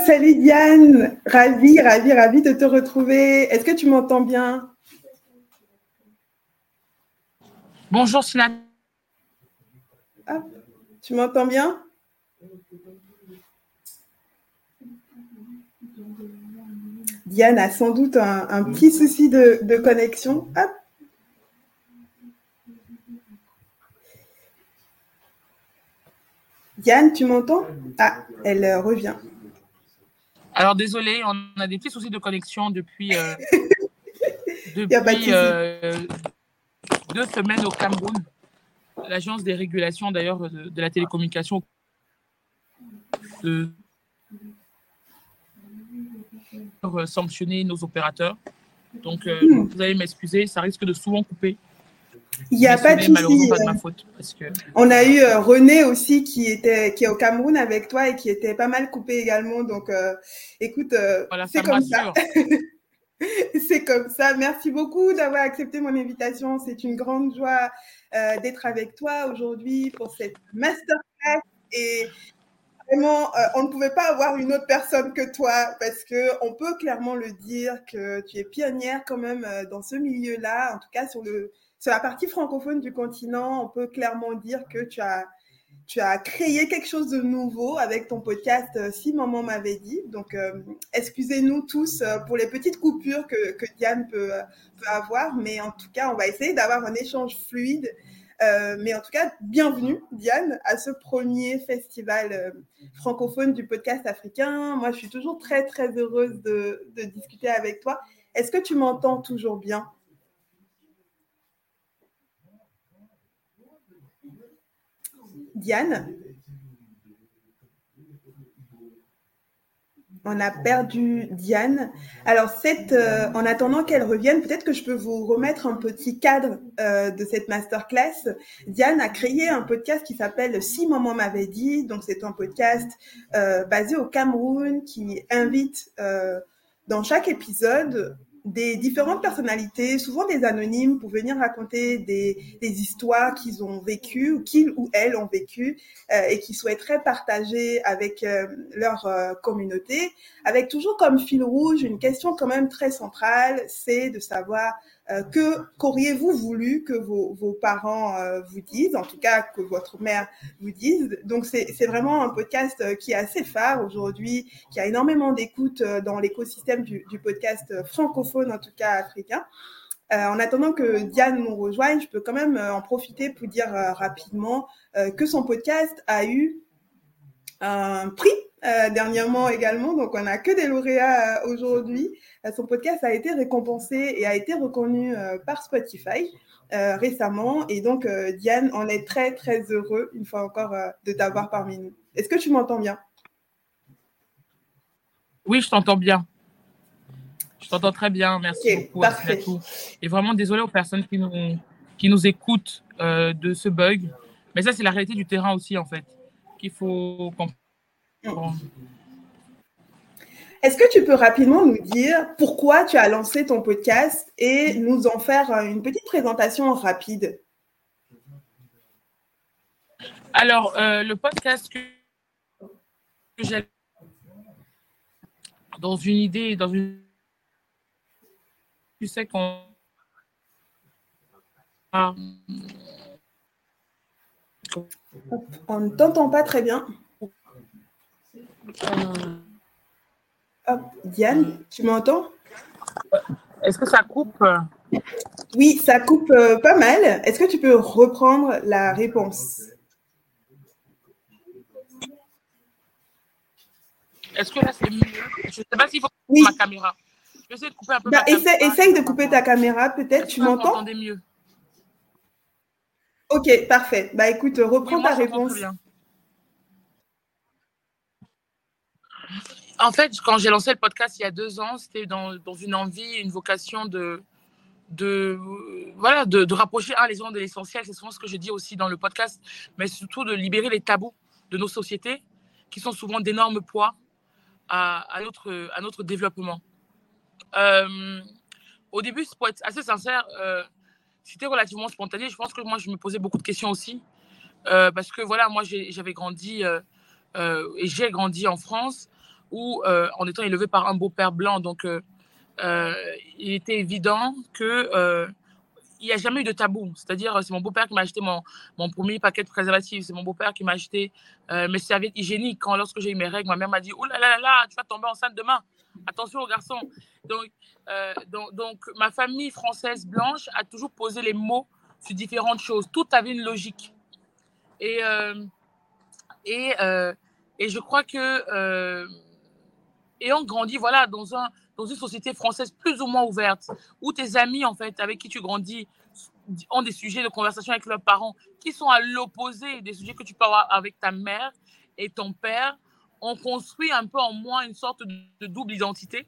salut Diane, ravi, ravi, ravi de te retrouver. Est-ce que tu m'entends bien? Bonjour Sinan. tu m'entends bien? Diane a sans doute un, petit souci de, connexion. Diane, tu m'entends? Ah, elle revient. Alors désolé, on a des petits soucis de connexion depuis, euh, depuis euh, deux semaines au Cameroun. L'agence des régulations d'ailleurs de, la télécommunication de sanctionner nos opérateurs. Donc hmm. vous allez m'excuser, ça risque de souvent couper. Il n'y a pas de souci. On a eu euh, René aussi qui était qui est au Cameroun avec toi et qui était pas mal coupé également. Donc, euh, écoute, euh, c'est comme ça. c'est comme ça. Merci beaucoup d'avoir accepté mon invitation. C'est une grande joie d'être avec toi aujourd'hui pour cette masterclass et Vraiment, on ne pouvait pas avoir une autre personne que toi parce que on peut clairement le dire que tu es pionnière quand même dans ce milieu-là, en tout cas sur le sur la partie francophone du continent, on peut clairement dire que tu as, tu as créé quelque chose de nouveau avec ton podcast euh, Si Maman m'avait dit. Donc, euh, excusez-nous tous euh, pour les petites coupures que, que Diane peut, peut, avoir, mais en tout cas, on va essayer d'avoir un échange fluide. mais en tout cas, bienvenue Diane à ce premier festival francophone du podcast africain. Moi, je suis toujours très, très heureuse de, de discuter avec toi. Est-ce que tu m'entends toujours bien? Diane On a perdu Diane. Alors, euh, en attendant qu'elle revienne, peut-être que je peux vous remettre un petit cadre euh, de cette masterclass. Diane a créé un podcast qui s'appelle Si maman m'avait dit. Donc, c'est un podcast euh, basé au Cameroun qui invite dans chaque épisode des différentes personnalités, souvent des anonymes, pour venir raconter des, histoires qu'ils ont vécues ou qu'ils ou elles ont vécues euh, et qui souhaiteraient partager avec euh, leur euh, communauté, avec toujours comme fil rouge une question quand même très centrale, c'est de savoir euh, que qu'auriez-vous voulu que vos, vos parents euh, vous disent, en tout cas que votre mère vous dise? Donc c'est vraiment un podcast euh, qui est assez phare aujourd'hui, qui a énormément d'écoute dans l'écosystème du, du, podcast francophone, en tout cas africain. en attendant que Diane nous rejoigne, je peux quand même en profiter pour dire rapidement que son podcast a eu un prix euh, dernièrement également. Donc, on n'a que des lauréats euh, aujourd'hui. Euh, son podcast a été récompensé et a été reconnu par Spotify récemment. Et donc, Diane, on est très, très heureux, une fois encore, de t'avoir parmi nous. Est-ce que tu m'entends bien? Oui, je t'entends bien. Je t'entends très bien. Merci beaucoup. Parfait. Et vraiment, désolé aux personnes qui nous, qui nous écoutent de ce bug. Mais ça, c'est la réalité du terrain aussi, en fait, qu'il faut comprendre est-ce que tu peux rapidement nous dire pourquoi tu as lancé ton podcast et nous en faire une petite présentation rapide? Alors, euh, le podcast que j'ai dans une idée, dans une. Tu sais qu'on. On ne t'entend pas très bien. Diane, tu m'entends? Est-ce que ça coupe? Oui, ça coupe euh, pas mal. Est-ce que tu peux reprendre la réponse? Est-ce que là c'est mieux? Je ne sais pas s'il faut couper ma caméra. Je vais de couper un peu bah, Essaye de couper ta caméra, peut-être. Tu m'entends? mieux. Ok, parfait. Bah écoute, reprends ta réponse. En fait, quand j'ai lancé le podcast il y a deux ans, c'était dans, une envie, une vocation de, de, voilà, de, rapprocher les gens de l'essentiel. C'est souvent ce que je dis aussi dans le podcast, mais surtout de libérer les tabous de nos sociétés qui sont souvent d'énormes poids à, notre, développement. au début, pour être assez sincère, c'était relativement spontané. Je pense que moi, je me posais beaucoup de questions aussi. parce que voilà, moi, j'avais grandi et j'ai grandi en France où, en étant élevé par un beau-père blanc, donc il était évident que il n'y a jamais eu de tabou. C'est-à-dire, c'est mon beau-père qui m'a acheté mon, mon premier paquet de préservatifs. C'est mon beau-père qui m'a acheté euh, mes serviettes hygiéniques. Quand, lorsque j'ai eu mes règles, ma mère m'a dit Oh là là là là, tu vas tomber enceinte demain. Attention aux garçons. Donc, euh, donc, ma famille française blanche a toujours posé les mots sur différentes choses. Tout avait une logique. Et, euh, et, et je crois que. Ayant grandi, voilà, dans un dans une société française plus ou moins ouverte, où tes amis, en fait, avec qui tu grandis, ont des sujets de conversation avec leurs parents qui sont à l'opposé des sujets que tu peux avoir avec ta mère et ton père, on construit un peu en moi une sorte de double identité.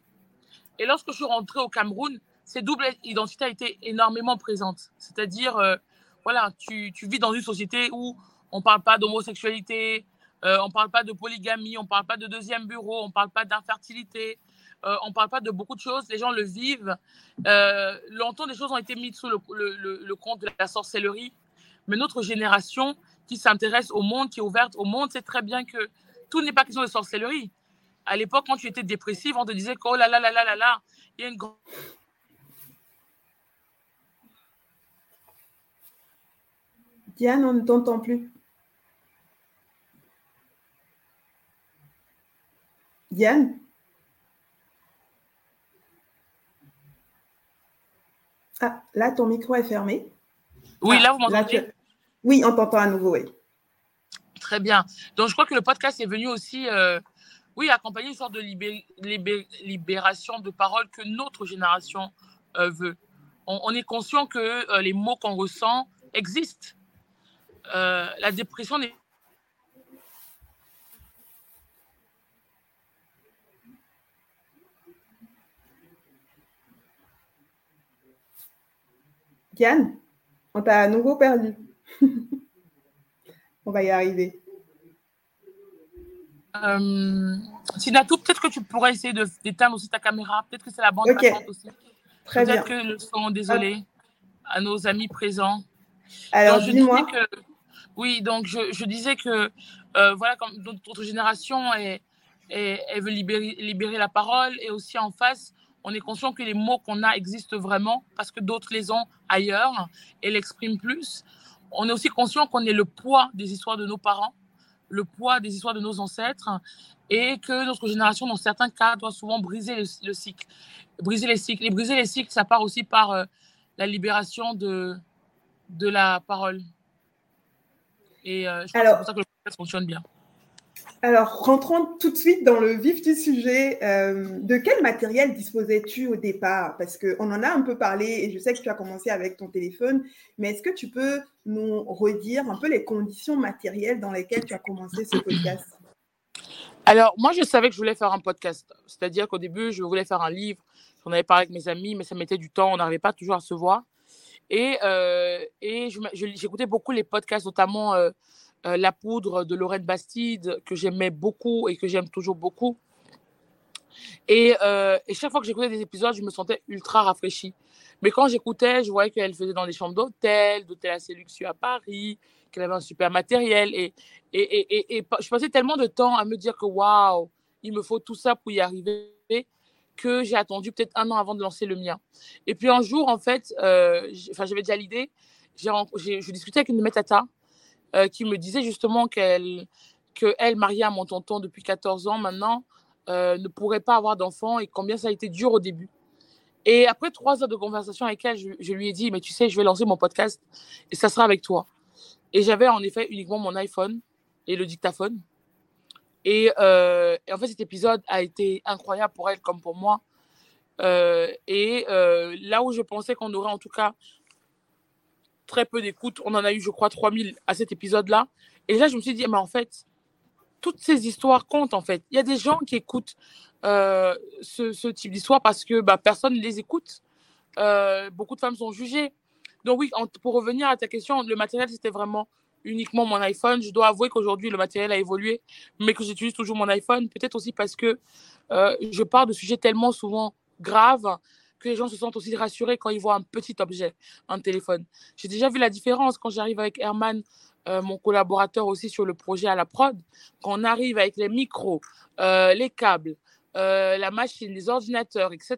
Et lorsque je suis rentrée au Cameroun, cette double identité a été énormément présente. C'est-à-dire, euh, voilà, tu, tu, vis dans une société où on ne parle pas d'homosexualité, euh, on ne parle pas de polygamie, on ne parle pas de deuxième bureau, on ne parle pas d'infertilité, euh, on ne parle pas de beaucoup de choses, les gens le vivent. Euh, longtemps, des choses ont été mises sous le, compte de la sorcellerie. Mais notre génération qui s'intéresse au monde, qui est ouverte au monde, sait très bien que tout n'est pas question de sorcellerie. À l'époque, quand tu étais dépressive, on te disait que oh là là là là là là, il y a une grande. Diane, on ne t'entend plus. Diane Ah, là, ton micro est fermé. Oui, là, vous ah, m'entendez? Oui, on t'entend à nouveau, oui. Très bien. Donc, je crois que le podcast est venu aussi, euh, oui, accompagner une sorte de libération de parole que notre génération euh, veut. On, est conscient que euh, les mots qu'on ressent existent. la dépression n'est Diane, on t'a à nouveau perdu. on va y arriver. Euh, Sinatou, peut-être que tu pourrais essayer d'éteindre aussi ta caméra. Peut-être que c'est la bande passante aussi. Très peut-être que le son, désolé, à nos amis présents. Alors, dis-moi. Oui, donc je, disais que, euh, voilà, comme notre génération est, veut libérer, libérer la parole et aussi en face, on est conscient que les mots qu'on a existent vraiment parce que d'autres les ont ailleurs et l'expriment plus. On est aussi conscient qu'on est le poids des histoires de nos parents, le poids des histoires de nos ancêtres et que notre génération, dans certains cas, doit souvent briser le, cycle. Briser les cycles. Et briser les cycles, ça part aussi par euh, la libération de, de la parole. Et euh, je pense que c'est pour ça que le podcast fonctionne bien. Alors, rentrons tout de suite dans le vif du sujet. Euh, de quel matériel disposais-tu au départ? Parce qu'on en a un peu parlé et je sais que tu as commencé avec ton téléphone, mais est-ce que tu peux nous redire un peu les conditions matérielles dans lesquelles tu as commencé ce podcast? Alors, moi, je savais que je voulais faire un podcast. C'est-à-dire qu'au début, je voulais faire un livre. J'en avais parlé avec mes amis, mais ça mettait du temps. On n'arrivait pas toujours à se voir. Et, euh, et j'écoutais beaucoup les podcasts, notamment. Euh, euh, la poudre de Lorraine Bastide, que j'aimais beaucoup et que j'aime toujours beaucoup. Euh, et, chaque fois que j'écoutais des épisodes, je me sentais ultra rafraîchie. Mais quand j'écoutais, je voyais qu'elle faisait dans des chambres d'hôtel, d'hôtel assez luxueux à Paris, qu'elle avait un super matériel. Et, et, et, je passais tellement de temps à me dire que waouh, il me faut tout ça pour y arriver que j'ai attendu peut-être un an avant de lancer le mien. Et puis un jour, en fait, euh, j'avais déjà l'idée, je discutais avec une métata euh, qui me disait justement qu'elle, que mariée à mon tonton depuis 14 ans maintenant, euh, ne pourrait pas avoir d'enfant et combien ça a été dur au début. Et après trois heures de conversation avec elle, je, lui ai dit, mais tu sais, je vais lancer mon podcast et ça sera avec toi. Et j'avais en effet uniquement mon iPhone et le dictaphone. Et, euh, en fait, cet épisode a été incroyable pour elle comme pour moi. et là où je pensais qu'on aurait en tout cas très peu d'écoute. On en a eu, je crois, 3000 à cet épisode-là. Et là, je me suis dit, mais en fait, toutes ces histoires comptent, en fait. Il y a des gens qui écoutent euh, ce, type d'histoire parce que bah, personne ne les écoute. Euh, beaucoup de femmes sont jugées. Donc oui, pour revenir à ta question, le matériel, c'était vraiment uniquement mon iPhone. Je dois avouer qu'aujourd'hui, le matériel a évolué, mais que j'utilise toujours mon iPhone. Peut-être aussi parce que euh, je parle de sujets tellement souvent grave que les gens se sentent aussi rassurés quand ils voient un petit objet, un téléphone. J'ai déjà vu la différence quand j'arrive avec Herman, euh, mon collaborateur aussi sur le projet à la prod. Quand on arrive avec les micros, euh, les câbles, euh, la machine, les ordinateurs, etc.,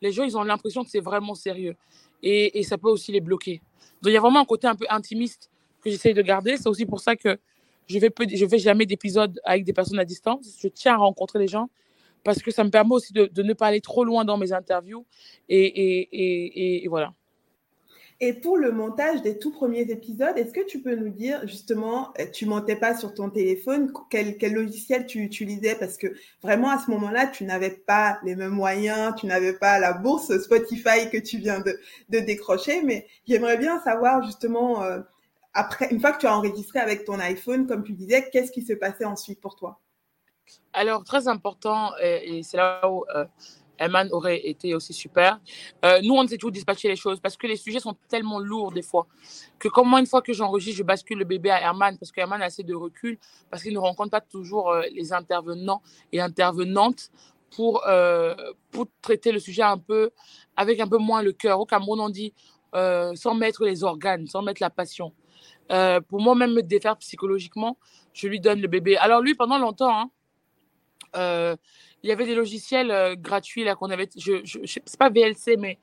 les gens, ils ont l'impression que c'est vraiment sérieux. Et, ça peut aussi les bloquer. Donc, il y a vraiment un côté un peu intimiste que j'essaye de garder. C'est aussi pour ça que je vais, je fais jamais d'épisodes avec des personnes à distance. Je tiens à rencontrer les gens parce que ça me permet aussi de, ne pas aller trop loin dans mes interviews. Et, voilà. Et pour le montage des tout premiers épisodes, est-ce que tu peux nous dire justement, euh, tu montais pas sur ton téléphone, quel, logiciel tu utilisais? Parce que vraiment à ce moment-là, tu n'avais pas les mêmes moyens, tu n'avais pas la bourse Spotify que tu viens de, de décrocher. Mais j'aimerais bien savoir justement, euh, après, une fois que tu as enregistré avec ton iPhone, comme tu disais, qu'est-ce qui se passait ensuite pour toi? Alors, très important, et, c'est là où euh, aurait été aussi super. Euh, nous, on sait toujours dispatcher les choses parce que les sujets sont tellement lourds des fois que comme moi, une fois que j'enregistre, je bascule le bébé à Herman parce qu'Herman a assez de recul parce qu'il ne rencontre pas toujours euh, les intervenants et intervenantes pour, pour traiter le sujet un peu avec un peu moins le cœur. Au Cameroun, on dit sans mettre les organes, sans mettre la passion. pour moi-même me défaire psychologiquement, je lui donne le bébé. Alors lui, pendant longtemps, hein, euh, il y avait des logiciels euh, gratuits là qu'on avait. C'est pas VLC, mais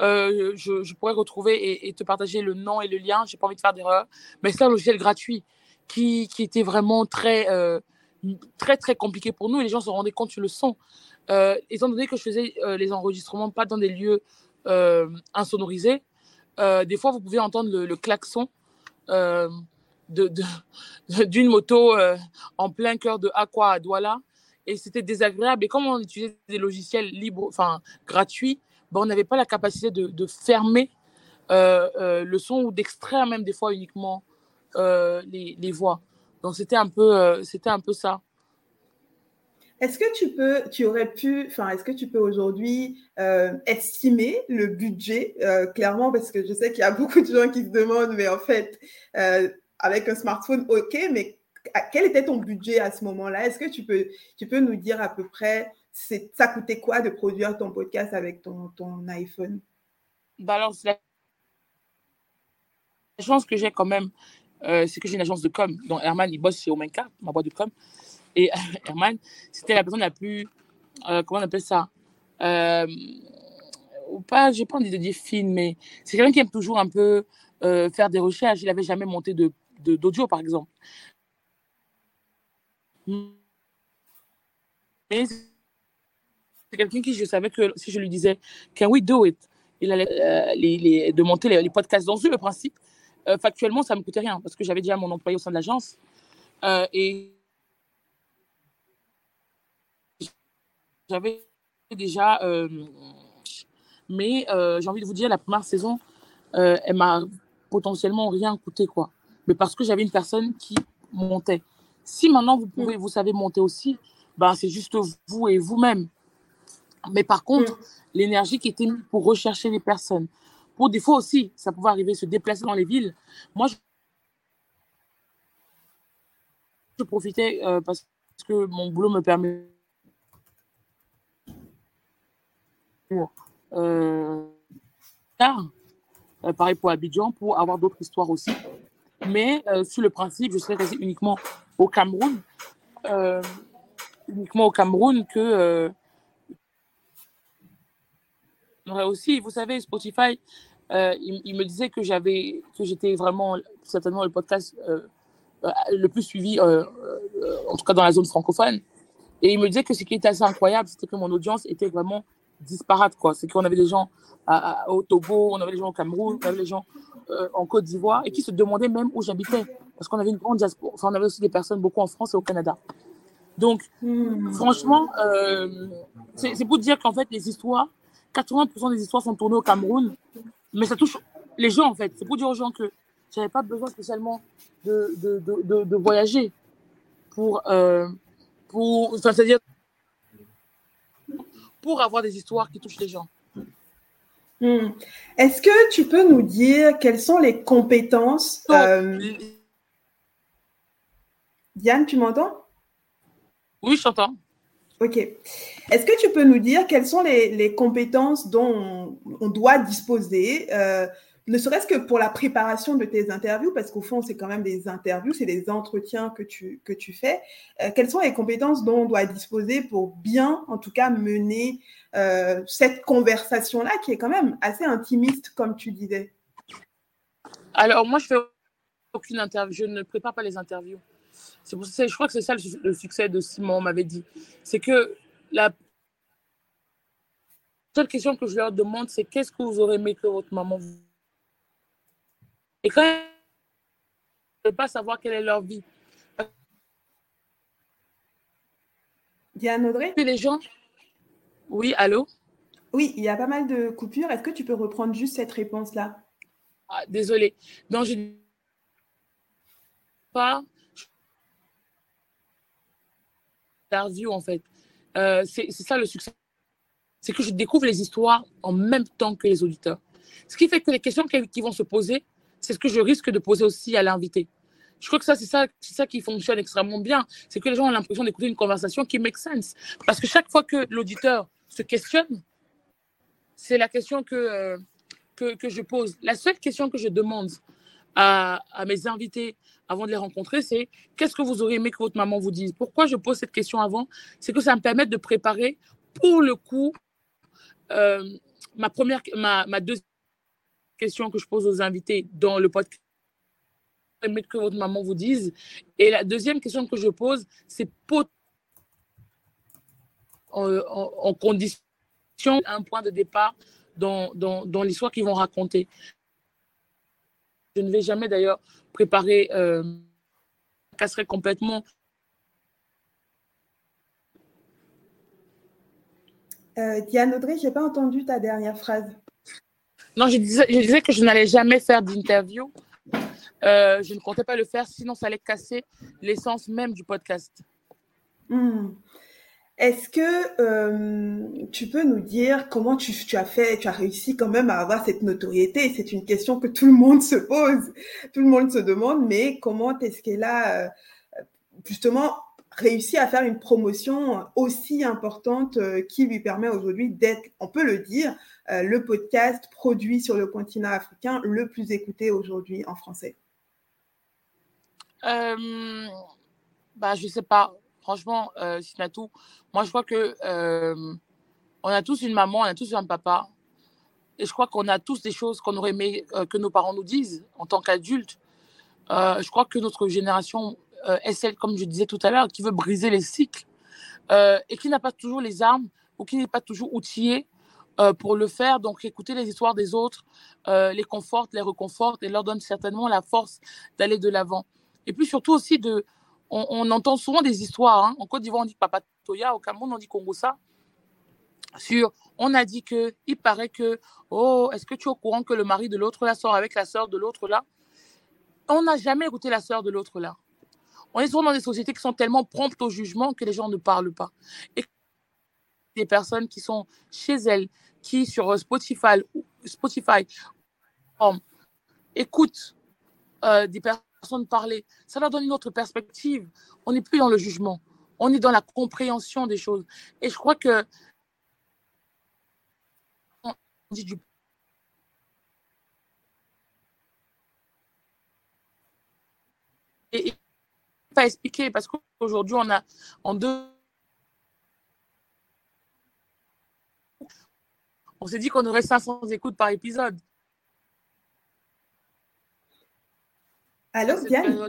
euh, je, pourrais retrouver et, te partager le nom et le lien. J'ai pas envie de faire d'erreur, mais c'est un logiciel gratuit qui, qui était vraiment très très très compliqué pour nous et les gens se rendaient compte sur le son. étant donné que je faisais les enregistrements pas dans des lieux insonorisés, des fois vous pouvez entendre le, klaxon d'une de, de, moto en plein cœur de Aqua à Douala et c'était désagréable. Et comme on utilisait des logiciels libres, enfin gratuits, ben, on n'avait pas la capacité de, fermer euh, euh, le son ou d'extraire même des fois uniquement euh, les, les, voix. Donc c'était un peu, c'était un peu ça. Est-ce que tu peux, tu aurais pu, enfin, est-ce que tu peux aujourd'hui estimer le budget clairement? Parce que je sais qu'il y a beaucoup de gens qui se demandent, mais en fait, avec un smartphone, ok, mais quel était ton budget à ce moment-là? Est-ce que tu peux, tu peux nous dire à peu près, ça coûtait quoi de produire ton podcast avec ton, ton iPhone? Bah alors, la chance que j'ai quand même, euh, c'est que j'ai une agence de com. dont Herman, il bosse chez Omenka, ma boîte de com. Et Herman, c'était la personne la plus, euh, comment on appelle ça? Euh, pas, j'ai pas envie de dire fine, mais c'est quelqu'un qui aime toujours un peu euh, faire des recherches. Il n'avait jamais monté de d'audio, par exemple c'est quelqu'un qui, je savais que si je lui disais, can we do it? Il allait euh, les, de monter les, podcasts dans le principe. Euh, factuellement, ça ne me coûtait rien parce que j'avais déjà mon employé au sein de l'agence. Euh, et j'avais déjà. mais j'ai envie de vous dire, la première saison, elle m'a potentiellement rien coûté, quoi. Mais parce que j'avais une personne qui montait. Si maintenant vous pouvez, mm. vous savez monter aussi, ben c'est juste vous et vous-même. Mais par contre, mm. l'énergie qui était mise pour rechercher les personnes, pour des fois aussi, ça pouvait arriver, se déplacer dans les villes. Moi, je, profitais euh, parce que mon boulot me permet euh, euh, pareil pour Abidjan, pour avoir d'autres histoires aussi. Mais euh, sur le principe, je serais resté uniquement au Cameroun, euh, uniquement au Cameroun que euh, aussi, vous savez, Spotify, il, me disait que j'avais, que j'étais vraiment certainement le podcast le plus suivi, en tout cas dans la zone francophone. Et il me disait que ce qui était assez incroyable, c'était que mon audience était vraiment disparate. Quoi. C'est qu'on avait des gens au Togo, on avait des gens au Cameroun, on avait des gens euh, en Côte d'Ivoire et qui se demandaient même où j'habitais. Parce qu'on avait une grande diaspora. Enfin, on avait aussi des personnes beaucoup en France et au Canada. Donc, hmm. franchement, euh, c'est pour dire qu'en fait, les histoires, 80% des histoires sont tournées au Cameroun, mais ça touche les gens, en fait. C'est pour dire aux gens que je n'avais pas besoin spécialement de, de, de, de voyager pour, euh, pour, enfin, c'est-à-dire pour avoir des histoires qui touchent les gens. Hmm. Est-ce que tu peux nous dire quelles sont les compétences euh, Diane, tu m'entends? Oui, je t'entends. Ok. Est-ce que tu peux nous dire quelles sont les, compétences dont on, doit disposer, euh, ne serait-ce que pour la préparation de tes interviews, parce qu'au fond, c'est quand même des interviews, c'est des entretiens que tu, fais. Euh, quelles sont les compétences dont on doit disposer pour bien, en tout cas, mener euh, cette conversation-là, qui est quand même assez intimiste, comme tu disais? Alors, moi, je fais aucune interview, je ne prépare pas les interviews. C'est pour ça, je crois que c'est ça le, succès de Simon m'avait dit. C'est que la seule question que je leur demande, c'est qu'est-ce que vous aurez aimé que votre maman. Et quand même, ne pas savoir quelle est leur vie. Diane Audrey? Les gens. Oui, allô? Oui, il y a pas mal de coupures. Est-ce que tu peux reprendre juste cette réponse-là? Ah, Désolée. Donc, je pas interview, en fait. Euh, c'est ça le succès. C'est que je découvre les histoires en même temps que les auditeurs. Ce qui fait que les questions qui vont se poser, c'est ce que je risque de poser aussi à l'invité. Je crois que ça, c'est ça, ça qui fonctionne extrêmement bien. C'est que les gens ont l'impression d'écouter une conversation qui make sense. Parce que chaque fois que l'auditeur se questionne, c'est la question que, euh, que, je pose. La seule question que je demande à, à mes invités avant de les rencontrer, c'est qu'est-ce que vous auriez aimé que votre maman vous dise? Pourquoi je pose cette question avant? C'est que ça me permet de préparer pour le coup euh, ma première, ma, ma, deuxième question que je pose aux invités dans le podcast que votre maman vous dise. Et la deuxième question que je pose, c'est en, condition un point de départ dans, dans, dans l'histoire qu'ils vont raconter. Je ne vais jamais d'ailleurs préparer, euh, casserait complètement. Euh, Diane Audrey, je n'ai pas entendu ta dernière phrase. Non, je disais, que je n'allais jamais faire d'interview. Euh, je ne comptais pas le faire, sinon ça allait casser l'essence même du podcast. Hmm. Est-ce que euh, tu peux nous dire comment tu, as fait, tu as réussi quand même à avoir cette notoriété? C'est une question que tout le monde se pose, tout le monde se demande, mais comment est-ce qu'elle a euh, justement réussi à faire une promotion aussi importante qui lui permet aujourd'hui d'être, on peut le dire, le podcast produit sur le continent africain le plus écouté aujourd'hui en français bah, Je ne sais pas franchement, euh, Sinatou, moi, je crois que euh, on a tous une maman, on a tous un papa. Et je crois qu'on a tous des choses qu'on aurait aimé euh, que nos parents nous disent en tant qu'adultes. Euh, je crois que notre génération est celle, comme je disais tout à l'heure, qui veut briser les cycles et qui n'a pas toujours les armes ou qui n'est pas toujours outillée pour le faire. Donc, écouter les histoires des autres les conforte, les reconforte et leur donne certainement la force d'aller de l'avant. Et puis surtout aussi de, on, entend souvent des histoires. Hein. En Côte d'Ivoire, on dit Papa Toya. Au Cameroun, on dit Congo ça. Sur, on a dit que, il paraît que, oh, est-ce que tu es au courant que le mari de l'autre là sort avec la sœur de l'autre là? On n'a jamais écouté la sœur de l'autre là. On est souvent dans des sociétés qui sont tellement promptes au jugement que les gens ne parlent pas. Et des personnes qui sont chez elles, qui sur Spotify, Spotify écoutent euh, des personnes parler. Ça leur donne une autre perspective. On n'est plus dans le jugement. On est dans la compréhension des choses. Et je crois que on dit du et, pas expliquer parce qu'aujourd'hui on a en deux on s'est dit qu'on aurait 500 écoutes par épisode Allô, Diane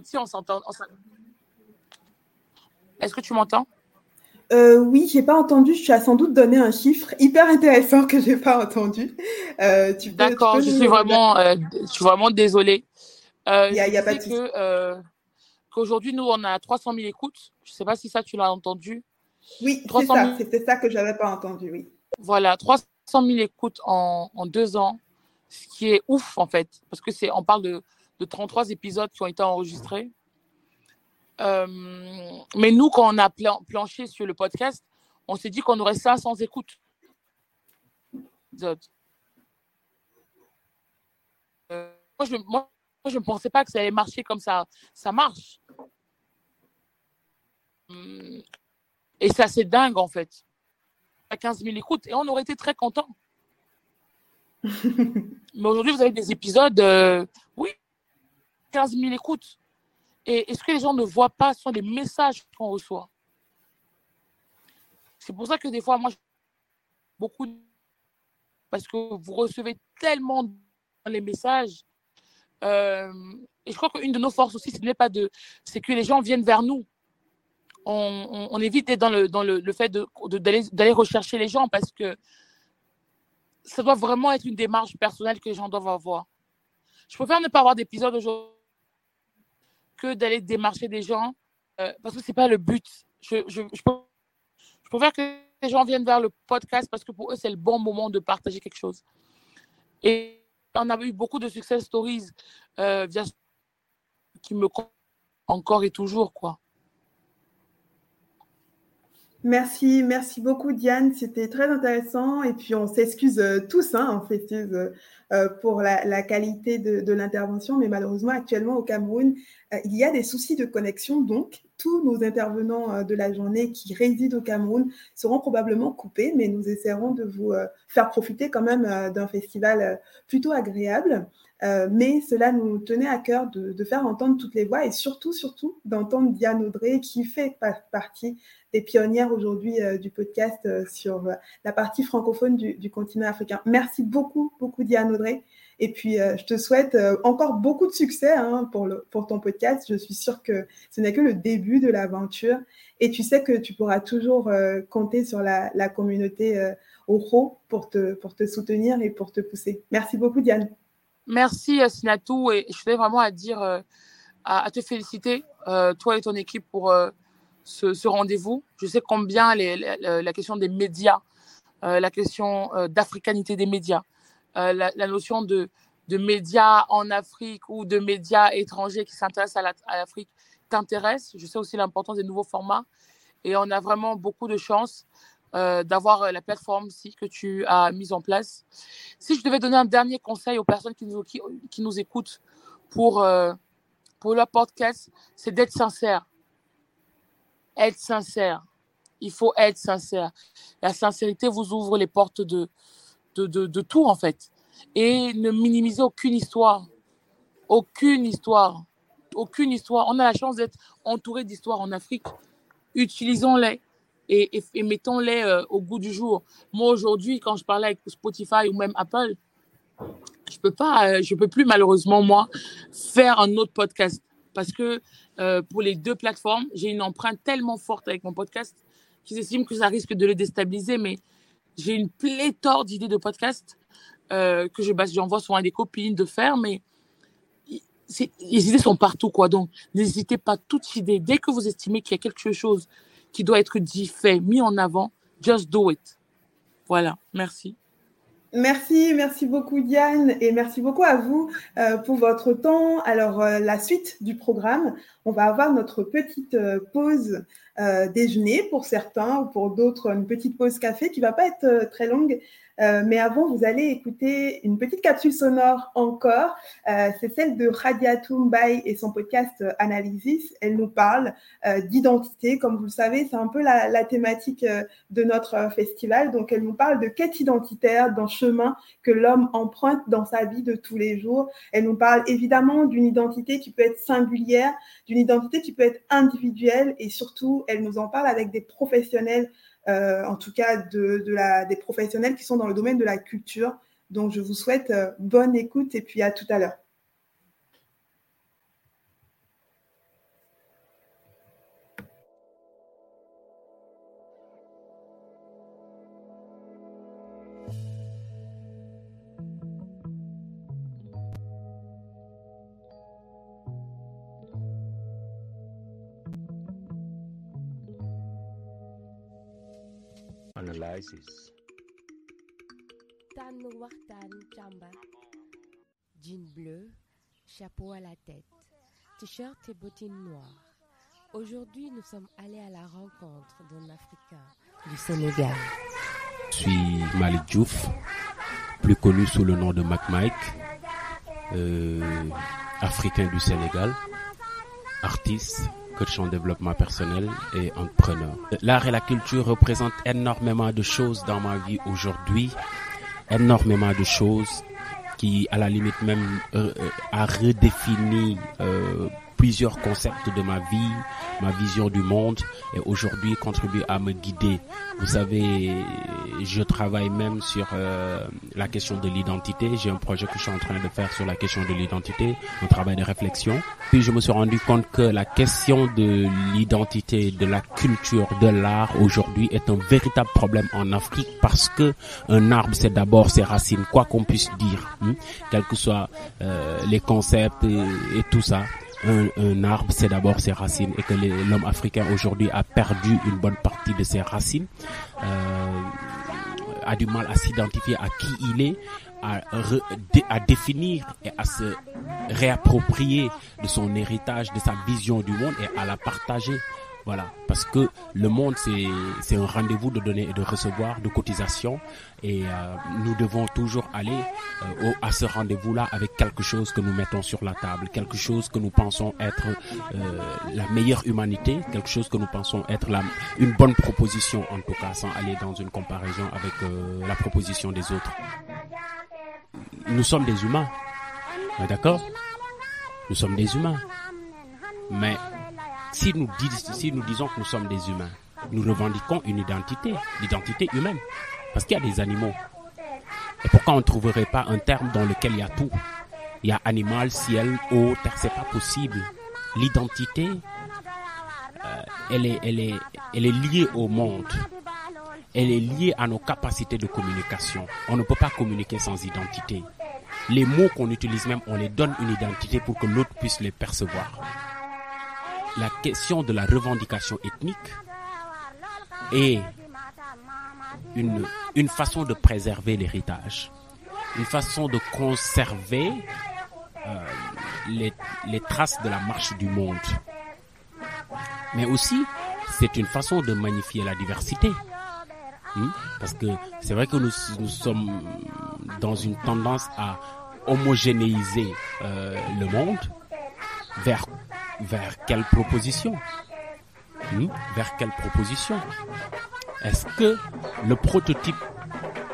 Est-ce que tu m'entends? Euh, Oui, j'ai pas entendu. Tu as sans doute donné un chiffre hyper intéressant que j'ai pas entendu. Euh, D'accord, je suis vraiment, euh, je suis vraiment désolée. Euh, il y a, y a pas de qu'aujourd'hui, nous, on a 300 000 écoutes. Je sais pas si ça, tu l'as entendu. Oui, c'est ça. C'était ça que j'avais pas entendu, oui. Voilà, 300 000 écoutes en, deux ans, ce qui est ouf, en fait. Parce que c'est, on parle de de 33 épisodes qui ont été enregistrés. Euh, mais nous, quand on a planché sur le podcast, on s'est dit qu'on aurait 500 écoutes. Euh, moi, je, moi, je ne pensais pas que ça allait marcher comme ça. Ça marche. Et c'est assez dingue, en fait. À 15 000 écoutes. Et on aurait été très contents. Mais aujourd'hui, vous avez des épisodes, euh, oui, 15 000 écoutes. Et, ce que les gens ne voient pas sont les messages qu'on reçoit? C'est pour ça que des fois, moi, beaucoup, parce que vous recevez tellement les messages. Euh, et je crois qu'une de nos forces aussi, ce n'est pas de, c'est que les gens viennent vers nous. On, évite d'être dans le, fait d'aller rechercher les gens parce que ça doit vraiment être une démarche personnelle que les gens doivent avoir. Je préfère ne pas avoir d'épisode aujourd'hui que d'aller démarcher des gens euh, parce que ce n'est pas le but. Je, préfère que les gens viennent vers le podcast parce que pour eux, c'est le bon moment de partager quelque chose. Et on a eu beaucoup de success stories euh, qui me encore et toujours, quoi. Merci, merci beaucoup Diane, c'était très intéressant. Et puis on s'excuse euh, tous, hein, on euh, euh, pour la, qualité de, l'intervention, mais malheureusement actuellement au Cameroun, il y a des soucis de connexion, donc tous nos intervenants de la journée qui résident au Cameroun seront probablement coupés, mais nous essaierons de vous faire profiter quand même d'un festival plutôt agréable. Mais cela nous tenait à cœur de, faire entendre toutes les voix et surtout, surtout d'entendre Diane Audrey qui fait partie des pionnières aujourd'hui euh, du podcast euh, sur euh, la partie francophone du, continent africain. Merci beaucoup, beaucoup Diane Audrey. Et puis, je te souhaite encore beaucoup de succès hein, pour, ton podcast. Je suis sûre que ce n'est que le début de l'aventure. Et tu sais que tu pourras toujours compter sur la, communauté Oro pour te soutenir et pour te pousser. Merci beaucoup, Diane. Merci, Sinatou. Et je voulais vraiment à dire, à, à, te féliciter, toi et ton équipe, pour ce, rendez-vous. Je sais combien la, question des médias, euh, la question euh, d'africanité des médias, euh, la, notion de, de, médias en Afrique ou de médias étrangers qui s'intéressent à l'Afrique t'intéresse. Je sais aussi l'importance des nouveaux formats et on a vraiment beaucoup de chance d'avoir la plateforme si, que tu as mise en place. Si je devais donner un dernier conseil aux personnes qui nous, qui, nous écoutent pour, pour leur podcast, c'est d'être sincère être sincère. Il faut être sincère. La sincérité vous ouvre les portes de, de, de, tout, en fait. Et ne minimisez aucune histoire. Aucune histoire. Aucune histoire. On a la chance d'être entouré d'histoires en Afrique. Utilisons-les et, et, mettons-les euh, au goût du jour. Moi, aujourd'hui, quand je parlais avec Spotify ou même Apple, je peux euh, peux plus malheureusement, moi, faire un autre podcast parce que euh, pour les deux plateformes, j'ai une empreinte tellement forte avec mon podcast qu'ils estiment que ça risque de le déstabiliser. Mais j'ai une pléthore d'idées de podcasts que je j'envoie souvent à des copines de faire, mais les idées sont partout, quoi. Donc, n'hésitez pas, toute idée, dès que vous estimez qu'il y a quelque chose qui doit être dit, fait, mis en avant, just do it. Voilà, merci. Merci, merci beaucoup Diane et merci beaucoup à vous euh, pour votre temps. Alors euh, la suite du programme, on va avoir notre petite euh, pause déjeuner pour certains ou pour d'autres une petite pause café qui va pas être très longue euh, mais avant, vous allez écouter une petite capsule sonore encore. Euh, c'est celle de Radia Bay et son podcast euh, Analysis. Elle nous parle d'identité. Comme vous le savez, c'est un peu la, la thématique de notre festival. Donc, elle nous parle de quête identitaire, d'un chemin que l'homme emprunte dans sa vie de tous les jours. Elle nous parle évidemment d'une identité qui peut être singulière, d'une identité qui peut être individuelle et surtout, elle nous en parle avec des professionnels euh, en tout cas des professionnels qui sont dans le domaine de la culture. Donc, je vous souhaite euh, bonne écoute et puis à tout à l'heure. Analysis. Tan waxtaan càmbar. Jean bleu, chapeau à la tête, t-shirt et bottines noires. Aujourd'hui, nous sommes allés à la rencontre d'un Africain du Sénégal. Je suis Malik Diouf, plus connu sous le nom de Mac Mike, euh, africain du Sénégal, artiste, coach en développement personnel et entrepreneur. L'art et la culture représentent énormément de choses dans ma vie aujourd'hui, énormément de choses qui, à la limite même, euh, euh, a redéfini euh, plusieurs concepts de ma vie, ma vision du monde et aujourd'hui contribue à me guider. Vous savez, je travaille même sur euh, la question de l'identité. J'ai un projet que je suis en train de faire sur la question de l'identité, un travail de réflexion. Puis je me suis rendu compte que la question de l'identité, de la culture, de l'art aujourd'hui est un véritable problème en Afrique parce que un arbre c'est d'abord ses racines, quoi qu'on puisse dire, hein, quels que soient euh, les concepts et tout ça un, arbre, c'est d'abord ses racines et que l'homme africain aujourd'hui a perdu une bonne partie de ses racines, euh, a du mal à s'identifier à qui il est, à, à définir et à se réapproprier de son héritage, de sa vision du monde et à la partager. Voilà, parce que le monde c'est un rendez-vous de donner et de recevoir, de cotisation, et euh, nous devons toujours aller euh, à ce rendez-vous-là avec quelque chose que nous mettons sur la table, quelque chose que nous pensons être euh, la meilleure humanité, quelque chose que nous pensons être la une bonne proposition en tout cas, sans aller dans une comparaison avec la proposition des autres. Nous sommes des humains, d'accord? Nous sommes des humains, mais si nous, si nous disons que nous sommes des humains, nous revendiquons une identité, l'identité humaine. Parce qu'il y a des animaux. Et pourquoi on ne trouverait pas un terme dans lequel il y a tout? Il y a animal, ciel, eau, terre, c'est pas possible. L'identité, euh, elle, est, elle, est, elle est liée au monde. Elle est liée à nos capacités de communication. On ne peut pas communiquer sans identité. Les mots qu'on utilise même, on les donne une identité pour que l'autre puisse les percevoir la question de la revendication ethnique est une, façon de préserver l'héritage, une façon de conserver euh, les, traces de la marche du monde. Mais aussi, c'est une façon de magnifier la diversité. Hmm? Parce que c'est vrai que nous, nous sommes dans une tendance à homogénéiser euh, le monde vers vers quelle proposition? Hmm? Vers quelle proposition? Est-ce que le prototype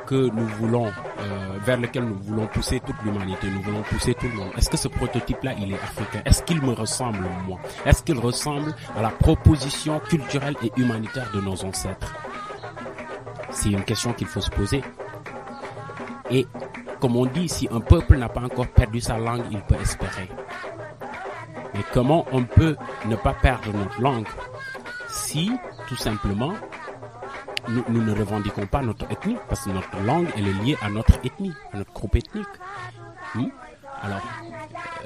que nous voulons, euh, vers lequel nous voulons pousser toute l'humanité, nous voulons pousser tout le monde. Est-ce que ce prototype-là, il est africain? Est-ce qu'il me ressemble, moi? Est-ce qu'il ressemble à la proposition culturelle et humanitaire de nos ancêtres? C'est une question qu'il faut se poser. Et comme on dit, si un peuple n'a pas encore perdu sa langue, il peut espérer. Mais comment on peut ne pas perdre notre langue si, tout simplement, nous, ne revendiquons pas notre ethnie Parce que notre langue, elle est liée à notre ethnie, à notre groupe ethnique. Hmm? Alors,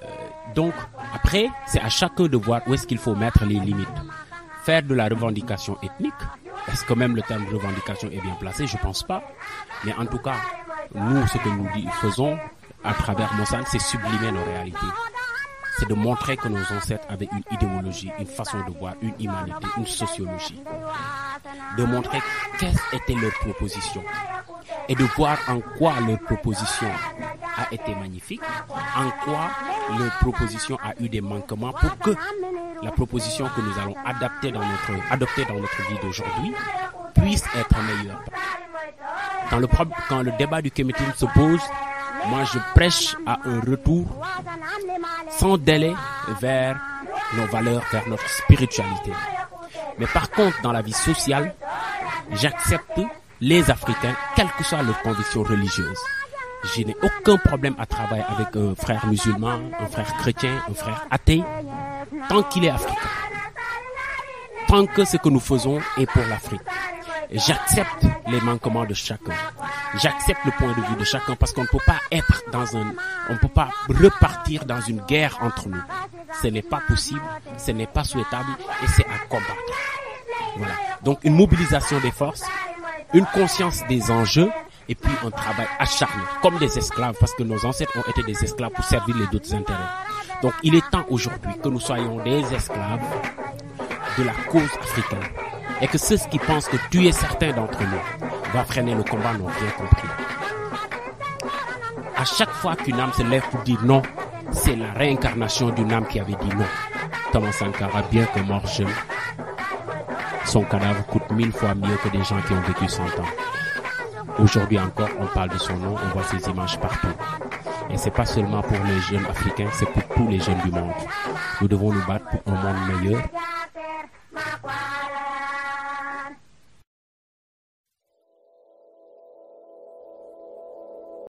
euh, donc, après, c'est à chacun de voir où est-ce qu'il faut mettre les limites. Faire de la revendication ethnique, est-ce que même le terme revendication est bien placé? Je pense pas. Mais en tout cas, nous, ce que nous faisons à travers Mossan, c'est sublimer nos réalités c'est de montrer que nos ancêtres avaient une idéologie, une façon de voir, une humanité, une sociologie. De montrer quelles étaient leurs propositions. Et de voir en quoi leur proposition a été magnifique, en quoi leur proposition a eu des manquements pour que la proposition que nous allons adapter dans notre, adopter dans notre vie d'aujourd'hui puisse être meilleure. Quand le, quand le débat du comité se pose, moi, je prêche à un retour sans délai vers nos valeurs, vers notre spiritualité. Mais par contre, dans la vie sociale, j'accepte les Africains, quelles que soient leurs convictions religieuses. Je n'ai aucun problème à travailler avec un frère musulman, un frère chrétien, un frère athée, tant qu'il est africain. Tant que ce que nous faisons est pour l'Afrique. J'accepte les manquements de chacun. J'accepte le point de vue de chacun parce qu'on ne peut pas être dans un, on ne peut pas repartir dans une guerre entre nous. Ce n'est pas possible, ce n'est pas souhaitable et c'est à combattre. Voilà. Donc une mobilisation des forces, une conscience des enjeux et puis un travail acharné, comme des esclaves, parce que nos ancêtres ont été des esclaves pour servir les autres intérêts. Donc il est temps aujourd'hui que nous soyons des esclaves de la cause africaine et que ceux qui pensent que tuer certains d'entre nous va freiner le combat n'ont rien compris. À chaque fois qu'une âme se lève pour dire non, c'est la réincarnation d'une âme qui avait dit non. Thomas Sankara, bien que mort jeune, son cadavre coûte mille fois mieux que des gens qui ont vécu 100 ans. Aujourd'hui encore, on parle de son nom, on voit ses images partout. Et c'est pas seulement pour les jeunes africains, c'est pour tous les jeunes du monde. Nous devons nous battre pour un monde meilleur